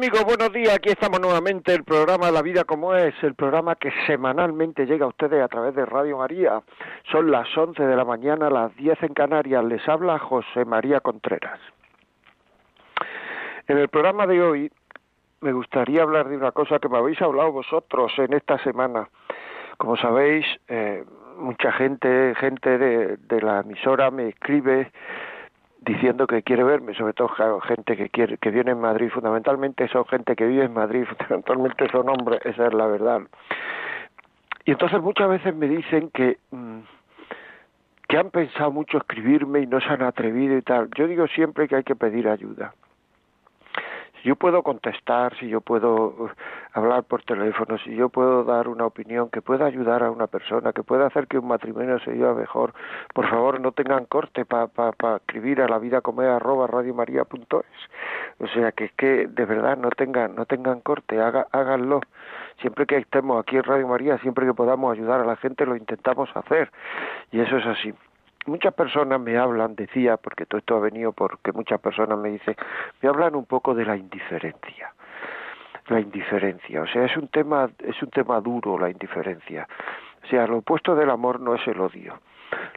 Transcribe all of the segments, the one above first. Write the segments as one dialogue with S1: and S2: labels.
S1: Amigos, buenos días. Aquí estamos nuevamente el programa La Vida como es, el programa que semanalmente llega a ustedes a través de Radio María. Son las 11 de la mañana, las 10 en Canarias. Les habla José María Contreras. En el programa de hoy me gustaría hablar de una cosa que me habéis hablado vosotros en esta semana. Como sabéis, eh, mucha gente, gente de, de la emisora me escribe diciendo que quiere verme, sobre todo gente que quiere que viene en Madrid, fundamentalmente son gente que vive en Madrid, fundamentalmente son hombres, esa es la verdad. Y entonces muchas veces me dicen que mm, que han pensado mucho escribirme y no se han atrevido y tal. Yo digo siempre que hay que pedir ayuda si yo puedo contestar, si yo puedo uh, hablar por teléfono, si yo puedo dar una opinión que pueda ayudar a una persona, que pueda hacer que un matrimonio se viva mejor, por favor no tengan corte para pa, escribir a la vida como arroba O sea que es que de verdad no tengan, no tengan corte, haga, háganlo. Siempre que estemos aquí en Radio María, siempre que podamos ayudar a la gente, lo intentamos hacer. Y eso es así muchas personas me hablan, decía, porque todo esto ha venido porque muchas personas me dicen, me hablan un poco de la indiferencia. La indiferencia, o sea, es un tema, es un tema duro la indiferencia. O sea, lo opuesto del amor no es el odio.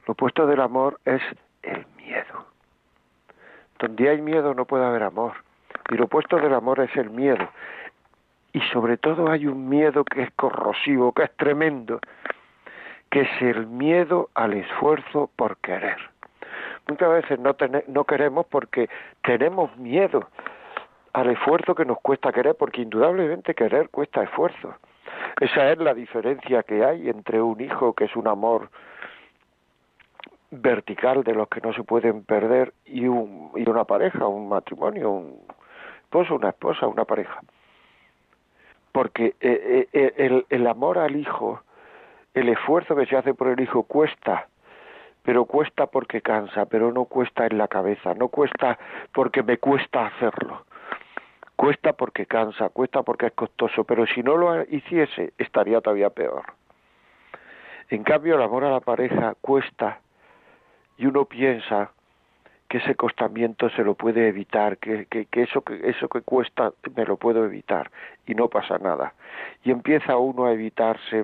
S1: Lo opuesto del amor es el miedo. Donde hay miedo no puede haber amor. Y lo opuesto del amor es el miedo. Y sobre todo hay un miedo que es corrosivo, que es tremendo, que es el miedo al esfuerzo por querer. Muchas veces no, no queremos porque tenemos miedo al esfuerzo que nos cuesta querer, porque indudablemente querer cuesta esfuerzo. Esa es la diferencia que hay entre un hijo, que es un amor vertical de los que no se pueden perder, y, un, y una pareja, un matrimonio, un esposo, una esposa, una pareja. Porque eh, eh, el, el amor al hijo el esfuerzo que se hace por el hijo cuesta, pero cuesta porque cansa, pero no cuesta en la cabeza, no cuesta porque me cuesta hacerlo. Cuesta porque cansa, cuesta porque es costoso, pero si no lo hiciese estaría todavía peor. En cambio, el amor a la pareja cuesta y uno piensa que ese costamiento se lo puede evitar, que, que, eso, que eso que cuesta me lo puedo evitar y no pasa nada. Y empieza uno a evitarse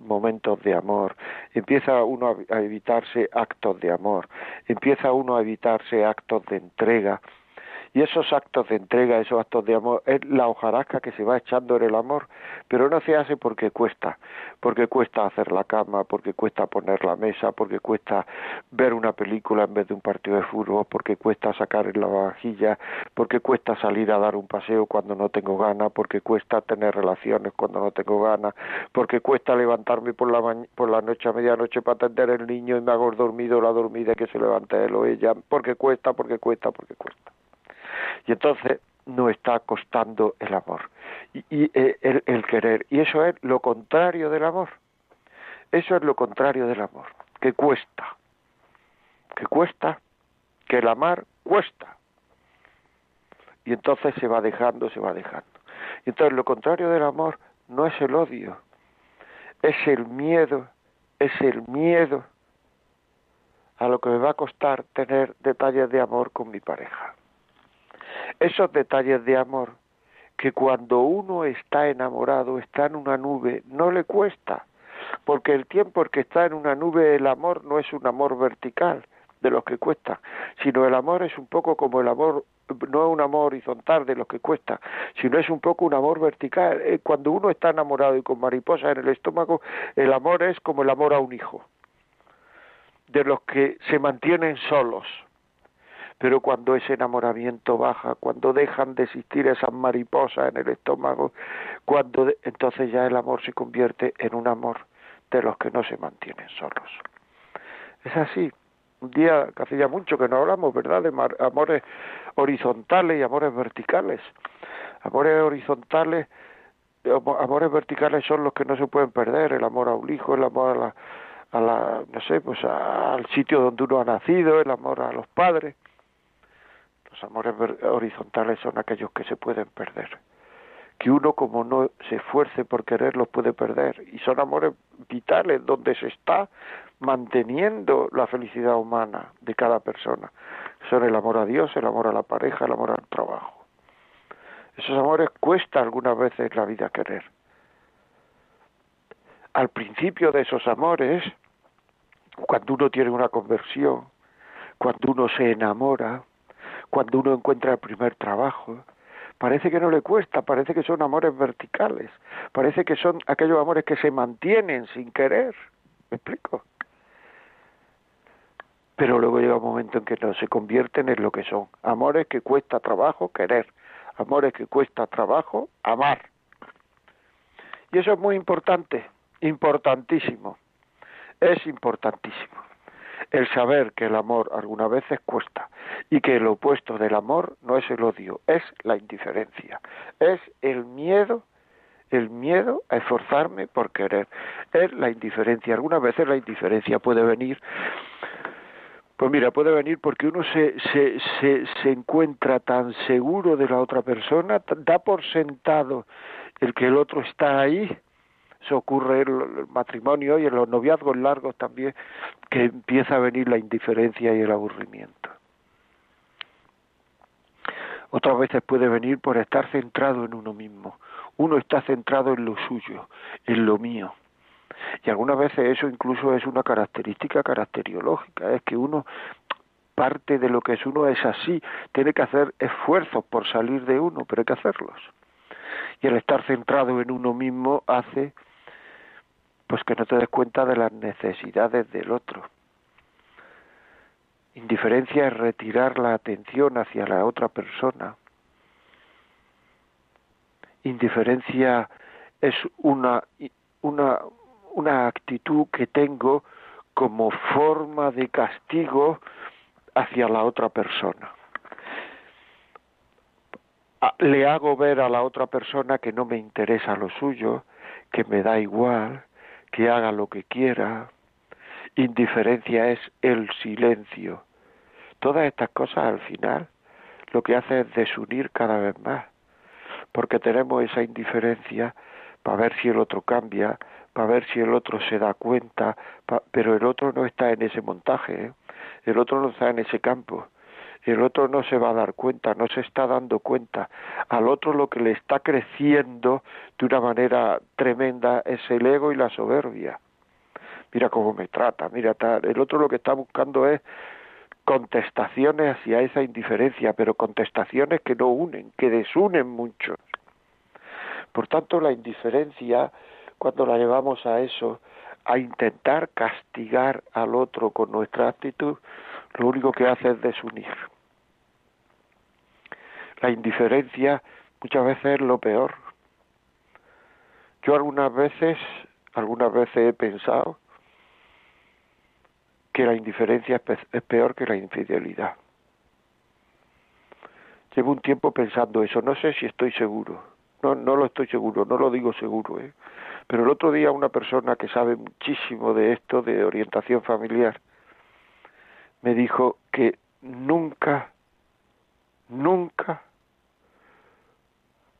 S1: momentos de amor, empieza uno a evitarse actos de amor, empieza uno a evitarse actos de entrega, y esos actos de entrega, esos actos de amor, es la hojarasca que se va echando en el amor, pero no se hace porque cuesta, porque cuesta hacer la cama, porque cuesta poner la mesa, porque cuesta ver una película en vez de un partido de fútbol, porque cuesta sacar la vajilla, porque cuesta salir a dar un paseo cuando no tengo ganas, porque cuesta tener relaciones cuando no tengo ganas, porque cuesta levantarme por la, por la noche a medianoche para atender al niño y me hago dormido la dormida que se levante él o ella, porque cuesta, porque cuesta, porque cuesta. Y entonces no está costando el amor y, eh, el, querer. Y eso es lo contrario del amor. Eso es lo contrario del amor, que cuesta. Que cuesta, que el amar cuesta. Y entonces se va dejando, se va dejando. Y entonces lo contrario del amor no es el odio, es el miedo, es el miedo a lo que me va a costar tener detalles de amor con mi pareja esos detalles de amor que cuando uno está enamorado, está en una nube, no le cuesta, porque el tiempo en que está en una nube el amor no es un amor vertical de los que cuesta, sino el amor es un poco como el amor no es un amor horizontal de los que cuesta, sino es un poco un amor vertical. Eh, cuando uno está enamorado y con mariposa en el estómago, el amor es como el amor a un hijo, de los que se mantienen solos, pero cuando ese enamoramiento baja, cuando dejan de existir esas mariposas en el estómago, cuando entonces ya el amor se convierte en un amor de los que no se mantienen solos. Es así. Un día que hacía mucho que no hablamos, ¿verdad?, de amores horizontales y amores verticales. Amores horizontales, amores verticales son los que no se pueden perder, el amor a un hijo, el amor a la, a la, no sé, pues al sitio donde uno ha nacido, el amor a los padres. Los amores horizontales son aquellos que se pueden perder, que uno como no se esfuerce por quererlos puede perder, y son amores vitales donde se está manteniendo la felicidad humana de cada persona. Son el amor a Dios, el amor a la pareja, el amor al trabajo. Esos amores cuesta algunas veces la vida querer. Al principio de esos amores cuando uno tiene una conversión, cuando uno se enamora, cuando uno encuentra el primer trabajo, parece que no le cuesta, parece que son amores verticales, parece que son aquellos amores que se mantienen sin querer. ¿Me explico? Pero luego llega un momento en que no se convierten en lo que son, amores que cuesta trabajo querer, amores que cuesta trabajo amar. Y eso es muy importante, importantísimo es importantísimo. El saber que el amor algunas veces cuesta y que el opuesto del amor no es el odio, es la indiferencia, es el miedo, el miedo a esforzarme por querer, es la indiferencia. Algunas veces la indiferencia puede venir pues mira, puede venir porque uno se, se, se, se, encuentra tan seguro de la otra persona, da por sentado el que el otro está ahí, eso ocurre el matrimonio y en los noviazgos largos también, que empieza a venir la indiferencia y el aburrimiento. Otras veces puede venir por estar centrado en uno mismo. Uno está centrado en lo suyo, en lo mío. Y algunas veces eso incluso es una característica caracteriológica, es que uno parte de lo que es uno es así, tiene que hacer esfuerzos por salir de uno, pero hay que hacerlos. Y el estar centrado en uno mismo hace pues que no te des cuenta de las necesidades del otro. Indiferencia es retirar la atención hacia la otra persona. Indiferencia es una, una, una actitud que tengo como forma de castigo hacia la otra persona. Le hago ver a la otra persona que no me interesa lo suyo, que me da igual, que haga lo que quiera. Indiferencia es el silencio. Todas estas cosas al final lo que hace es desunir cada vez más, porque tenemos esa indiferencia para ver si el otro cambia, para ver si el otro se da cuenta, pero el otro no está en ese montaje, ¿eh? el otro no está en ese campo, el otro no se va a dar cuenta, no se está dando cuenta. Al otro lo que le está creciendo de una manera tremenda es el ego y la soberbia. Mira cómo me trata, mira tal. El otro lo que está buscando es contestaciones hacia esa indiferencia, pero contestaciones que no unen, que desunen mucho. Por tanto, la indiferencia, cuando la llevamos a eso, a intentar castigar al otro con nuestra actitud, lo único que hace es desunir. La indiferencia muchas veces es lo peor. Yo algunas veces, algunas veces he pensado que la indiferencia es peor que la infidelidad. Llevo un tiempo pensando eso, no sé si estoy seguro, no, no lo estoy seguro, no lo digo seguro, ¿eh? pero el otro día una persona que sabe muchísimo de esto, de orientación familiar, me dijo que nunca, nunca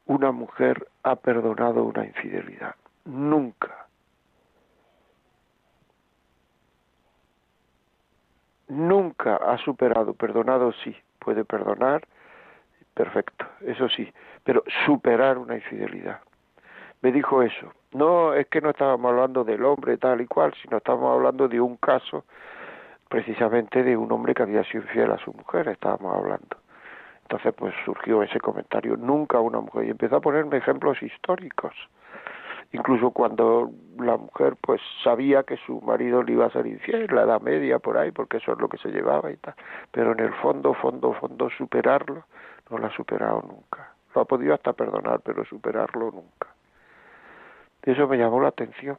S1: una mujer ha perdonado una infidelidad. Nunca. Nunca ha superado, perdonado sí, puede perdonar, perfecto, eso sí, pero superar una infidelidad. Me dijo eso. No es que no estábamos hablando del hombre tal y cual, sino estábamos hablando de un caso precisamente de un hombre que había sido infiel a su mujer, estábamos hablando. Entonces pues surgió ese comentario, nunca una mujer, y empezó a ponerme ejemplos históricos, incluso cuando la mujer pues sabía que su marido le iba a ser infiel, la edad media por ahí, porque eso es lo que se llevaba y tal, pero en el fondo, fondo, fondo, superarlo, no lo ha superado nunca. Lo ha podido hasta perdonar, pero superarlo nunca. Eso me llamó la atención.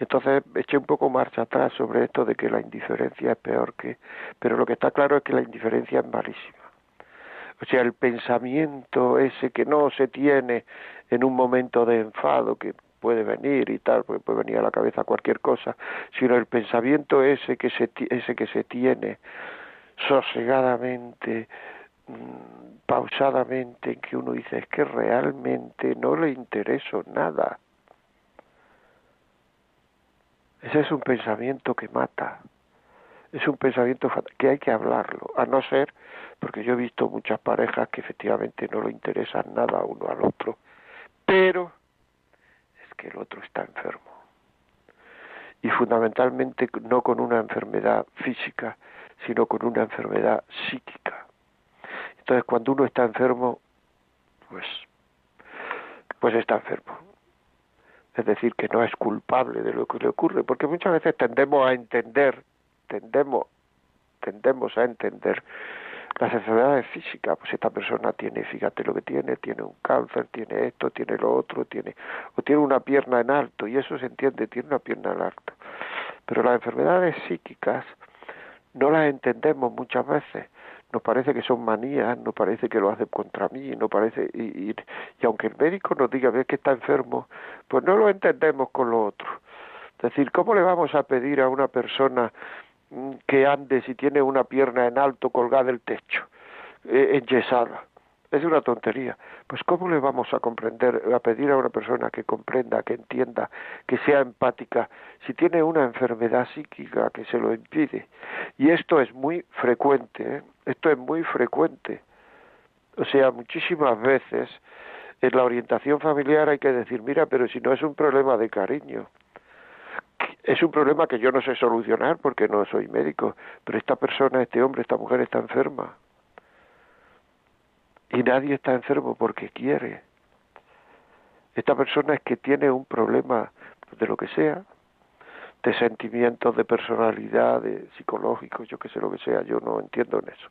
S1: Y entonces eché un poco marcha atrás sobre esto de que la indiferencia es peor que... Pero lo que está claro es que la indiferencia es malísima. O sea, el pensamiento ese que no se tiene en un momento de enfado, que puede venir y tal, porque puede venir a la cabeza cualquier cosa, sino el pensamiento ese que se, ese que se tiene sosegadamente, mm, pausadamente, en que uno dice es que realmente no le intereso nada. Ese es un pensamiento que mata es un pensamiento que hay que hablarlo, a no ser, porque yo he visto muchas parejas que efectivamente no lo interesan nada uno al otro, pero es que el otro está enfermo. Y fundamentalmente no con una enfermedad física, sino con una enfermedad psíquica. Entonces cuando uno está enfermo, pues, pues está enfermo. Es decir, que no es culpable de lo que le ocurre, porque muchas veces tendemos a entender tendemos, tendemos a entender las enfermedades físicas, pues esta persona tiene, fíjate lo que tiene, tiene un cáncer, tiene esto, tiene lo otro, tiene, o tiene una pierna en alto, y eso se entiende, tiene una pierna en alto. Pero las enfermedades psíquicas no las entendemos muchas veces, nos parece que son manías, nos parece que lo hace contra mí, no parece, y, y, y aunque el médico nos diga que está enfermo, pues no lo entendemos con lo otro. Es decir, ¿cómo le vamos a pedir a una persona que ande si tiene una pierna en alto colgada del techo, eh, enyesada. Es una tontería. Pues ¿cómo le vamos a comprender, a pedir a una persona que comprenda, que entienda, que sea empática, si tiene una enfermedad psíquica que se lo impide? Y esto es muy frecuente, ¿eh? esto es muy frecuente. O sea, muchísimas veces en la orientación familiar hay que decir, mira, pero si no es un problema de cariño, es un problema que yo no sé solucionar porque no soy médico, pero esta persona, este hombre, esta mujer está enferma. Y nadie está enfermo porque quiere. Esta persona es que tiene un problema de lo que sea, de sentimientos, de personalidad, de psicológico, yo que sé lo que sea, yo no entiendo en eso.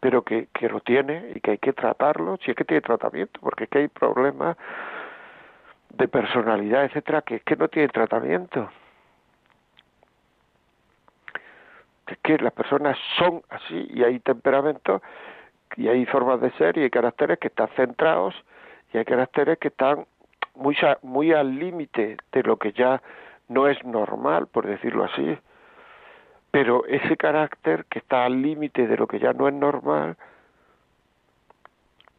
S1: Pero que, que lo tiene y que hay que tratarlo, si es que tiene tratamiento, porque es que hay problemas de personalidad, etcétera, que es que no tiene tratamiento. es que las personas son así y hay temperamentos y hay formas de ser y hay caracteres que están centrados y hay caracteres que están muy, muy al límite de lo que ya no es normal, por decirlo así. Pero ese carácter que está al límite de lo que ya no es normal,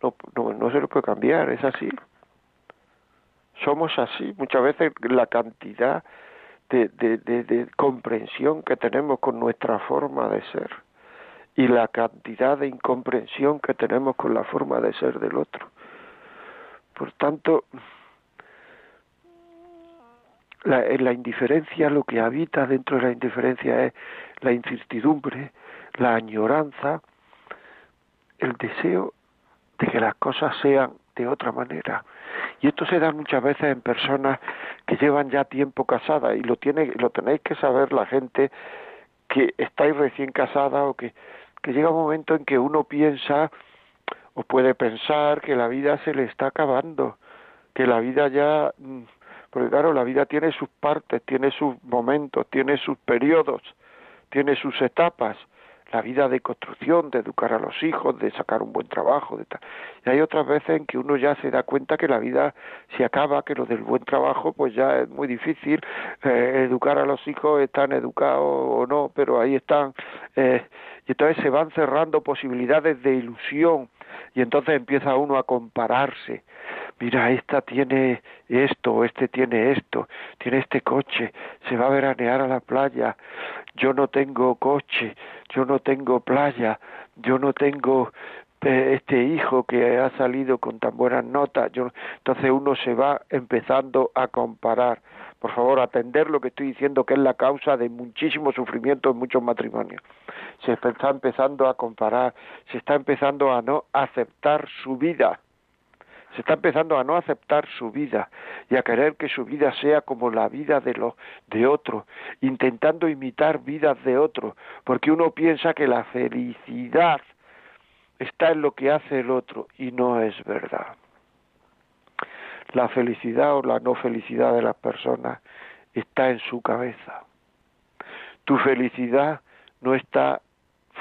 S1: no, no, no se lo puede cambiar, es así. Somos así. Muchas veces la cantidad de, de, comprensión que tenemos con nuestra forma de ser y la cantidad de incomprensión que tenemos con la forma de ser del otro. Por tanto, la, la indiferencia, lo que habita dentro de la indiferencia es la incertidumbre, la añoranza, el deseo de que las cosas sean de otra manera. Y esto se da muchas veces en personas que llevan ya tiempo casadas y lo tiene lo tenéis que saber la gente que estáis recién casada o que que llega un momento en que uno piensa o puede pensar que la vida se le está acabando, que la vida ya mm, porque claro, la vida tiene sus partes, tiene sus momentos, tiene sus periodos, tiene sus etapas la vida de construcción, de educar a los hijos, de sacar un buen trabajo, de tal. Y hay otras veces en que uno ya se da cuenta que la vida se acaba, que lo del buen trabajo pues ya es muy difícil, eh, educar a los hijos, están educados o no, pero ahí están, eh, y entonces se van cerrando posibilidades de ilusión y entonces empieza uno a compararse mira, esta tiene esto, este tiene esto, tiene este coche, se va a veranear a la playa, yo no tengo coche, yo no tengo playa, yo no tengo eh, este hijo que ha salido con tan buenas notas, yo, entonces uno se va empezando a comparar. Por favor, atender lo que estoy diciendo que es la causa de muchísimo sufrimiento en muchos matrimonios. Se está empezando a comparar, se está empezando a no aceptar su vida se está empezando a no aceptar su vida y a querer que su vida sea como la vida de los de otro, intentando imitar vidas de otro, porque uno piensa que la felicidad está en lo que hace el otro y no es verdad. La felicidad o la no felicidad de las personas está en su cabeza. Tu felicidad no está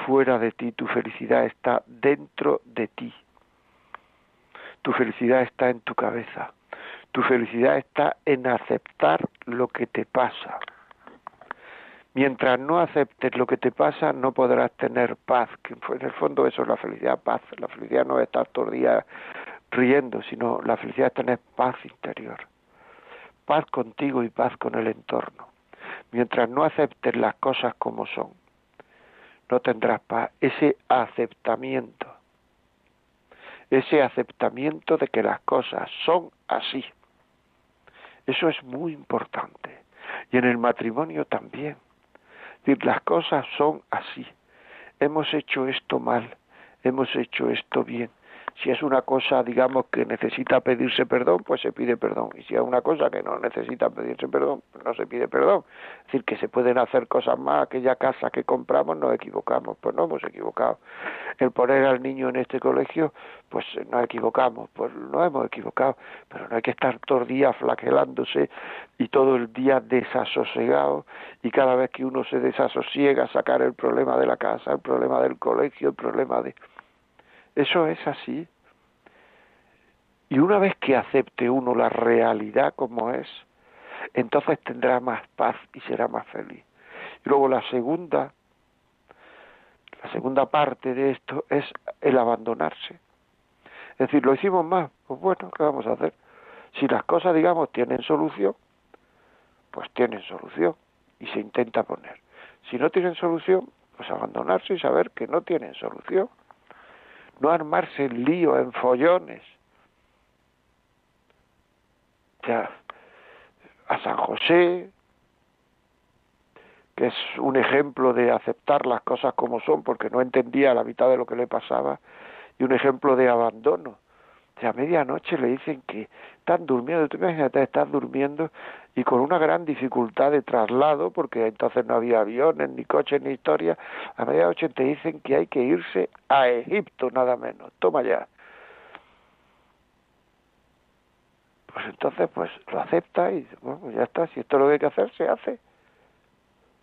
S1: fuera de ti, tu felicidad está dentro de ti. Tu felicidad está en tu cabeza. Tu felicidad está en aceptar lo que te pasa. Mientras no aceptes lo que te pasa, no podrás tener paz. En el fondo eso es la felicidad, paz. La felicidad no es estar todo el día riendo, sino la felicidad es tener paz interior. Paz contigo y paz con el entorno. Mientras no aceptes las cosas como son, no tendrás paz. Ese aceptamiento, ese aceptamiento de que las cosas son así. Eso es muy importante. Y en el matrimonio también las cosas son así. Hemos hecho esto mal, hemos hecho esto bien. Si es una cosa, digamos, que necesita pedirse perdón, pues se pide perdón. Y si es una cosa que no necesita pedirse perdón, no se pide perdón. Es decir, que se pueden hacer cosas más. Aquella casa que compramos nos equivocamos, pues no hemos equivocado. El poner al niño en este colegio, pues nos equivocamos, pues no hemos equivocado. Pero no hay que estar todo el día flagelándose y todo el día desasosegado y cada vez que uno se desasosiega sacar el problema de la casa, el problema del colegio, el problema de eso es así. Y una vez que acepte uno la realidad como es, entonces tendrá más paz y será más feliz. Y luego la segunda, la segunda parte de esto es el abandonarse. Es decir, lo hicimos más, pues bueno, ¿qué vamos a hacer? Si las cosas, digamos, tienen solución, pues tienen solución y se intenta poner. Si no tienen solución, pues abandonarse y saber que no tienen solución no armarse en lío, en follones. Ya, a San José, que es un ejemplo de aceptar las cosas como son, porque no entendía la mitad de lo que le pasaba, y un ejemplo de abandono. O a medianoche le dicen que están durmiendo, tú imagínate, estás durmiendo y con una gran dificultad de traslado, porque entonces no había aviones, ni coches, ni historia, a medianoche te dicen que hay que irse a Egipto, nada menos. Toma ya. Pues entonces, pues lo acepta y bueno, ya está, si esto es lo que hay que hacer, se hace.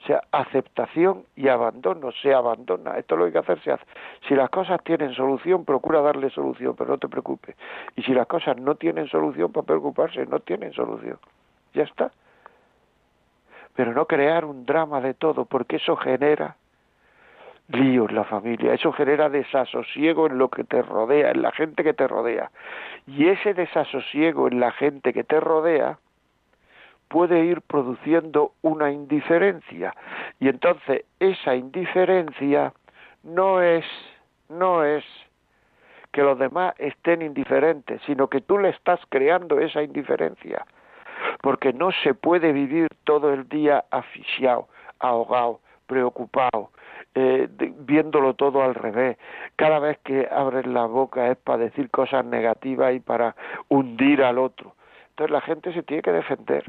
S1: O sea, aceptación y abandono, se abandona. Esto es lo que hay que hacer, se hace. Si las cosas tienen solución, procura darle solución, pero no te preocupes. Y si las cosas no tienen solución, para preocuparse, no tienen solución. Ya está. Pero no crear un drama de todo, porque eso genera lío en la familia, eso genera desasosiego en lo que te rodea, en la gente que te rodea. Y ese desasosiego en la gente que te rodea, puede ir produciendo una indiferencia y entonces esa indiferencia no es no es que los demás estén indiferentes, sino que tú le estás creando esa indiferencia, porque no se puede vivir todo el día asfixiado, ahogado, preocupado, eh, viéndolo todo al revés. Cada vez que abres la boca es para decir cosas negativas y para hundir al otro. Entonces la gente se tiene que defender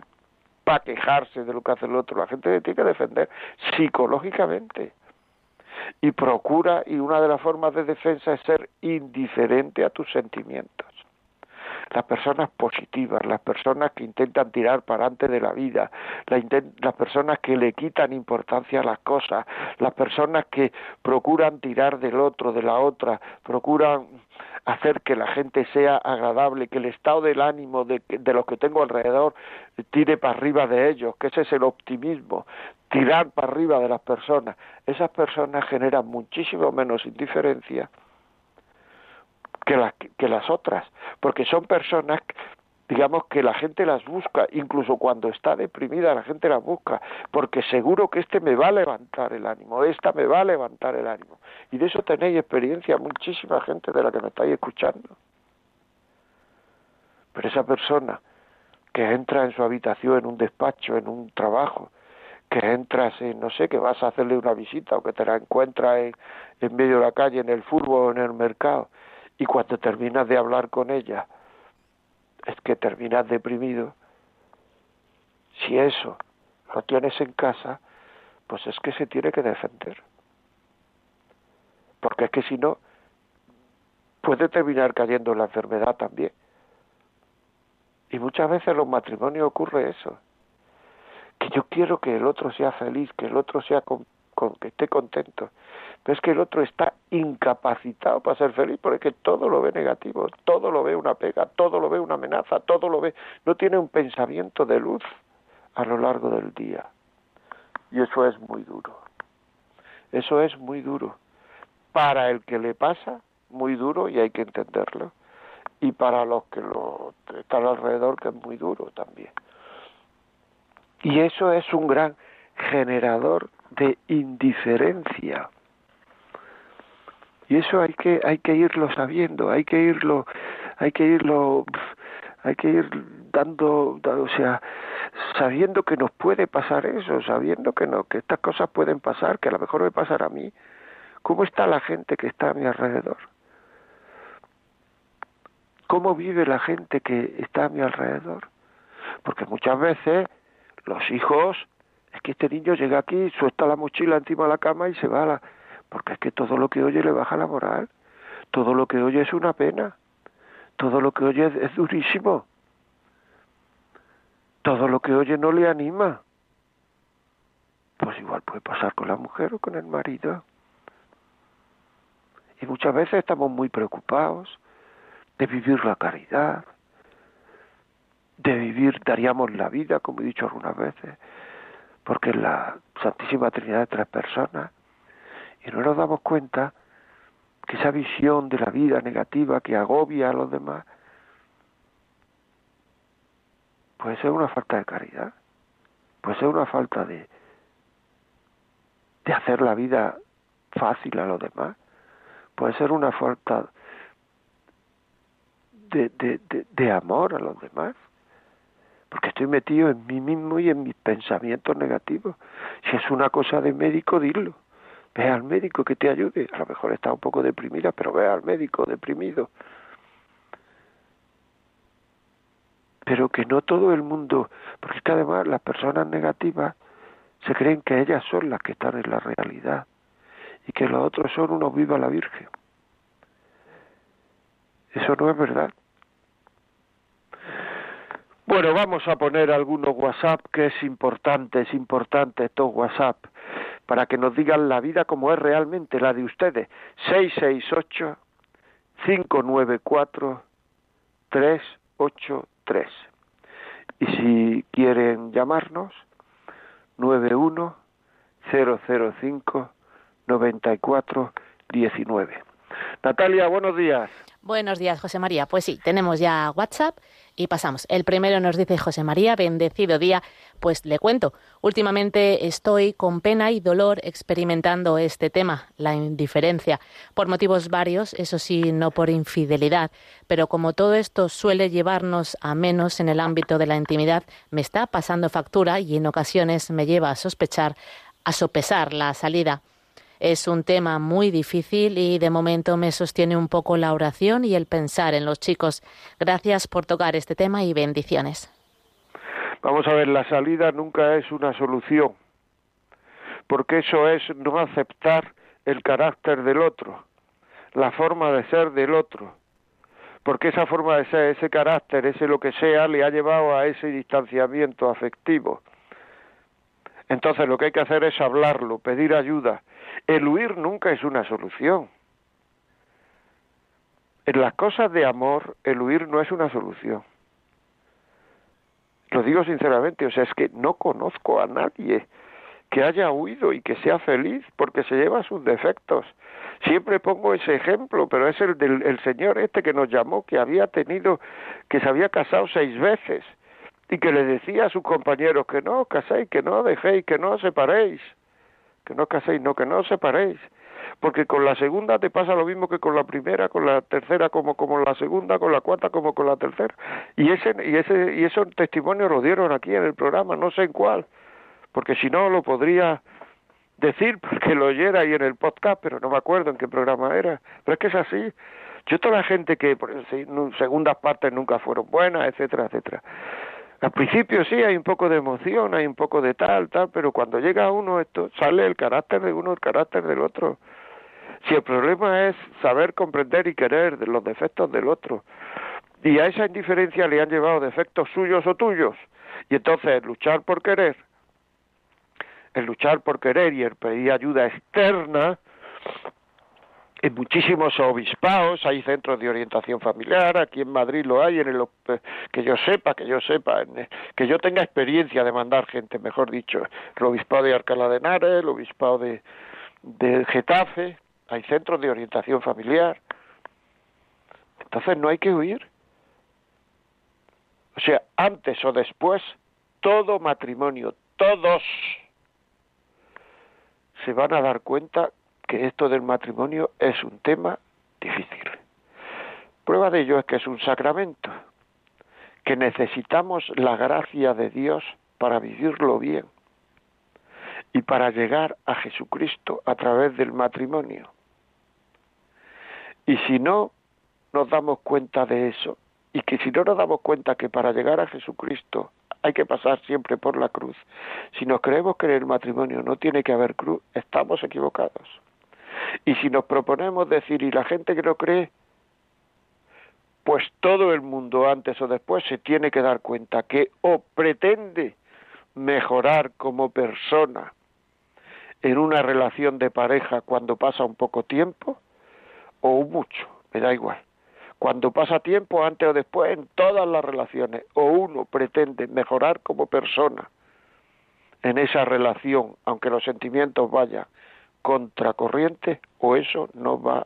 S1: para quejarse de lo que hace el otro. La gente tiene que defender psicológicamente. Y procura, y una de las formas de defensa es ser indiferente a tus sentimientos. Las personas positivas, las personas que intentan tirar para adelante de la vida, las personas que le quitan importancia a las cosas, las personas que procuran tirar del otro, de la otra, procuran hacer que la gente sea agradable, que el estado del ánimo de, de los que tengo alrededor tire para arriba de ellos, que ese es el optimismo, tirar para arriba de las personas. Esas personas generan muchísimo menos indiferencia que las, que las otras, porque son personas digamos que la gente las busca, incluso cuando está deprimida la gente las busca, porque seguro que este me va a levantar el ánimo, esta me va a levantar el ánimo. Y de eso tenéis experiencia muchísima gente de la que me estáis escuchando. Pero esa persona que entra en su habitación, en un despacho, en un trabajo, que entras en, no sé, que vas a hacerle una visita o que te la encuentras en, en medio de la calle, en el fútbol o en el mercado, y cuando terminas de hablar con ella, es que terminas deprimido. Si eso lo tienes en casa, pues es que se tiene que defender. Porque es que si no, puede terminar cayendo en la enfermedad también. Y muchas veces en los matrimonios ocurre eso. Que yo quiero que el otro sea feliz, que el otro sea con que esté contento. Pero es que el otro está incapacitado para ser feliz porque todo lo ve negativo, todo lo ve una pega, todo lo ve una amenaza, todo lo ve, no tiene un pensamiento de luz a lo largo del día. Y eso es muy duro. Eso es muy duro. Para el que le pasa, muy duro y hay que entenderlo. Y para los que lo están alrededor, que es muy duro también. Y eso es un gran generador de indiferencia. Y eso hay que hay que irlo sabiendo, hay que irlo hay que irlo hay que ir dando, o sea, sabiendo que nos puede pasar eso, sabiendo que no, que estas cosas pueden pasar, que a lo mejor me pasará a mí. ¿Cómo está la gente que está a mi alrededor? ¿Cómo vive la gente que está a mi alrededor? Porque muchas veces los hijos, es que este niño llega aquí, suelta la mochila encima de la cama y se va a la... Porque es que todo lo que oye le baja la moral, todo lo que oye es una pena, todo lo que oye es, durísimo, todo lo que oye no le anima. Pues igual puede pasar con la mujer o con el marido. Y muchas veces estamos muy preocupados de vivir la caridad, de vivir, daríamos la vida, como he dicho algunas veces, porque es la Santísima Trinidad de tres personas, y no nos damos cuenta que esa visión de la vida negativa que agobia a los demás puede ser una falta de caridad, puede ser una falta de, de hacer la vida fácil a los demás, puede ser una falta de, de, de, de amor a los demás porque estoy metido en mí mismo y en mis pensamientos negativos. Si es una cosa de médico, dilo. Ve al médico que te ayude. A lo mejor está un poco deprimida, pero ve al médico deprimido. Pero que no todo el mundo, porque es que además las personas negativas se creen que ellas son las que están en la realidad y que los otros son unos viva la Virgen. Eso no es verdad. Bueno, vamos a poner algunos WhatsApp que es importante, es importante estos WhatsApp para que nos digan la vida como es realmente la de ustedes. 668 594 383. Y si quieren llamarnos 91 005 94 19. Natalia, buenos días.
S2: Buenos días, José María. Pues sí, tenemos ya WhatsApp y pasamos. El primero nos dice José María, bendecido día. Pues le cuento, últimamente estoy con pena y dolor experimentando este tema, la indiferencia, por motivos varios, eso sí, no por infidelidad, pero como todo esto suele llevarnos a menos en el ámbito de la intimidad, me está pasando factura y en ocasiones me lleva a sospechar, a sopesar la salida. Es un tema muy difícil y de momento me sostiene un poco la oración y el pensar en los chicos. Gracias por tocar este tema y bendiciones.
S1: Vamos a ver, la salida nunca es una solución, porque eso es no aceptar el carácter del otro, la forma de ser del otro, porque esa forma de ser, ese carácter, ese lo que sea, le ha llevado a ese distanciamiento afectivo. Entonces lo que hay que hacer es hablarlo, pedir ayuda, el huir nunca es una solución. En las cosas de amor, el huir no es una solución. Lo digo sinceramente, o sea, es que no conozco a nadie que haya huido y que sea feliz porque se lleva sus defectos. Siempre pongo ese ejemplo, pero es el del el señor este que nos llamó, que había tenido, que se había casado seis veces y que le decía a sus compañeros que no caséis, que no dejéis, que no os separéis que no caséis, no, que no os separéis, porque con la segunda te pasa lo mismo que con la primera, con la tercera como con la segunda, con la cuarta como con la tercera. Y ese y ese y esos testimonios lo dieron aquí en el programa, no sé en cuál, porque si no lo podría decir porque lo oyera ahí en el podcast, pero no me acuerdo en qué programa era. Pero es que es así. Yo toda la gente que por segundas partes nunca fueron buenas, etcétera, etcétera. Al principio sí hay un poco de emoción, hay un poco de tal, tal, pero cuando llega uno esto sale el carácter de uno, el carácter del otro. Si el problema es saber comprender y querer los defectos del otro, y a esa indiferencia le han llevado defectos suyos o tuyos, y entonces luchar por querer, el luchar por querer y el pedir ayuda externa, en muchísimos obispados hay centros de orientación familiar, aquí en Madrid lo hay, en el, que yo sepa, que yo sepa, que yo tenga experiencia de mandar gente, mejor dicho, el obispado de Alcalá de Henares, el obispado de, de Getafe, hay centros de orientación familiar. Entonces no hay que huir. O sea, antes o después, todo matrimonio, todos se van a dar cuenta que esto del matrimonio es un tema difícil. Prueba de ello es que es un sacramento, que necesitamos la gracia de Dios para vivirlo bien y para llegar a Jesucristo a través del matrimonio. Y si no nos damos cuenta de eso, y que si no nos damos cuenta que para llegar a Jesucristo hay que pasar siempre por la cruz, si nos creemos que en el matrimonio no tiene que haber cruz, estamos equivocados. Y si nos proponemos decir, y la gente que no cree, pues todo el mundo antes o después se tiene que dar cuenta que o pretende mejorar como persona en una relación de pareja cuando pasa un poco tiempo o mucho, me da igual. Cuando pasa tiempo, antes o después, en todas las relaciones, o uno pretende mejorar como persona en esa relación, aunque los sentimientos vayan contracorriente, o eso no va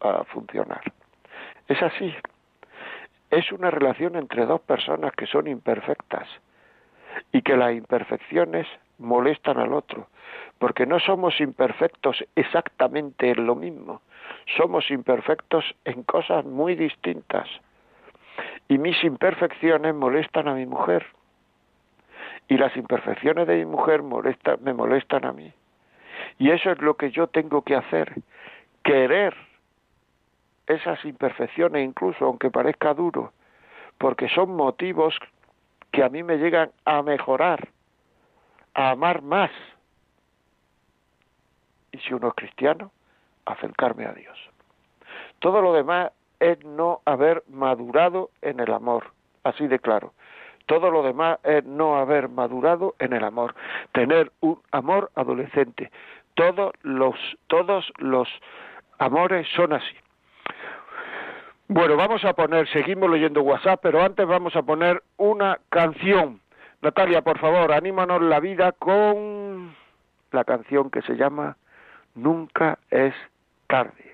S1: a, funcionar. Es así. Es una relación entre dos personas que son imperfectas y que las imperfecciones molestan al otro, porque no somos imperfectos exactamente en lo mismo, somos imperfectos en cosas muy distintas. Y mis imperfecciones molestan a mi mujer, y las imperfecciones de mi mujer me molestan a mí. Y eso es lo que yo tengo que hacer, querer esas imperfecciones incluso aunque parezca duro, porque son motivos que a mí me llegan a mejorar, a amar más. Y si uno es cristiano, acercarme a Dios. Todo lo demás es no haber madurado en el amor, así de claro. Todo lo demás es no haber madurado en el amor, tener un amor adolescente. Todos los todos los amores son así. Bueno, vamos a poner, seguimos leyendo WhatsApp, pero antes vamos a poner una canción. Natalia, por favor, anímanos la vida con la canción que se llama Nunca es tarde.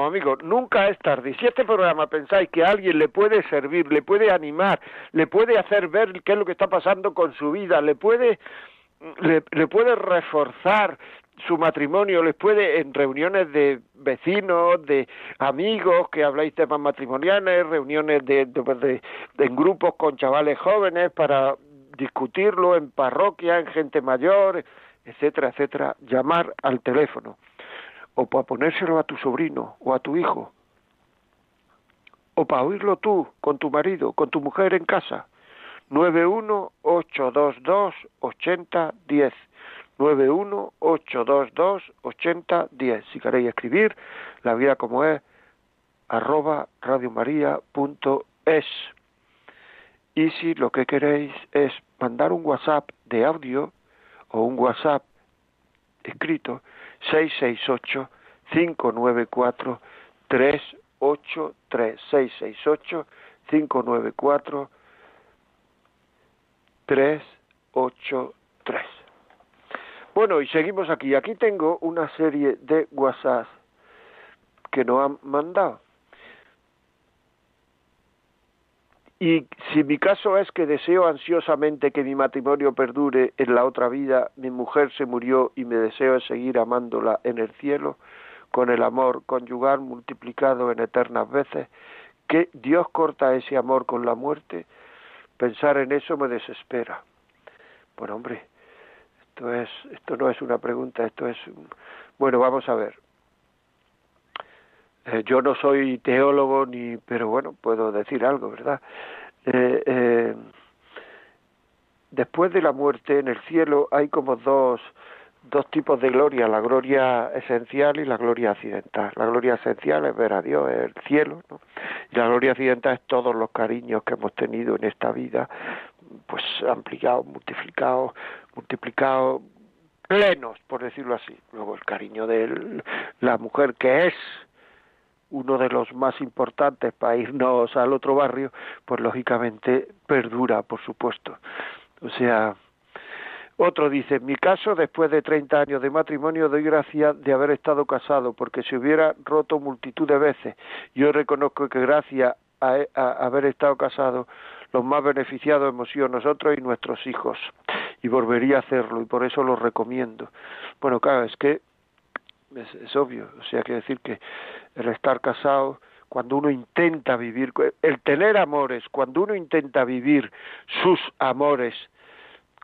S1: Estamos amigos, nunca es tarde. Si este programa pensáis que alguien le puede servir, le puede animar, le puede hacer ver qué es lo que está pasando con su vida, le puede, le, puede reforzar su matrimonio, les puede en reuniones de vecinos, de amigos que habláis temas matrimoniales, reuniones de, de, en grupos con chavales jóvenes para discutirlo en parroquia, en gente mayor, etcétera, etcétera, llamar al teléfono o para ponérselo a tu sobrino o a tu hijo, o para oírlo tú con tu marido, con tu mujer en casa. 918228010. 918228010. Si queréis escribir, la vida como es, arroba radiomaria.es. Y si lo que queréis es mandar un WhatsApp de audio o un WhatsApp escrito, 668 594 383 668 594 383 bueno, y seguimos aquí. Aquí tengo una serie de WhatsApp que nos han mandado. Y si mi caso es que deseo ansiosamente que mi matrimonio perdure en la otra vida, mi mujer se murió y me deseo seguir amándola en el cielo, con el amor conyugal multiplicado en eternas veces, que Dios corta ese amor con la muerte, pensar en eso me desespera. Bueno, hombre, esto es, esto no es una pregunta, esto es, bueno, vamos a ver. Eh, yo no soy teólogo ni, pero bueno, puedo decir algo, ¿verdad? Eh, eh, después de la muerte en el cielo hay como dos dos tipos de gloria, la gloria esencial y la gloria accidental. La gloria esencial es ver a Dios, es el cielo, ¿no? y la gloria accidental es todos los cariños que hemos tenido en esta vida, pues ampliados, multiplicados, multiplicados, plenos, por decirlo así. Luego el cariño de la mujer que es uno de los más importantes para irnos al otro barrio, pues lógicamente perdura, por supuesto. O sea, otro dice, en mi caso, después de 30 años de matrimonio, doy gracias de haber estado casado, porque se hubiera roto multitud de veces. Yo reconozco que gracias a, a haber estado casado, los más beneficiados hemos sido nosotros y nuestros hijos. Y volvería a hacerlo, y por eso lo recomiendo. Bueno, claro, es que es, obvio, o sea, que decir que el estar casado, cuando uno intenta vivir, el tener amores, cuando uno intenta vivir sus amores,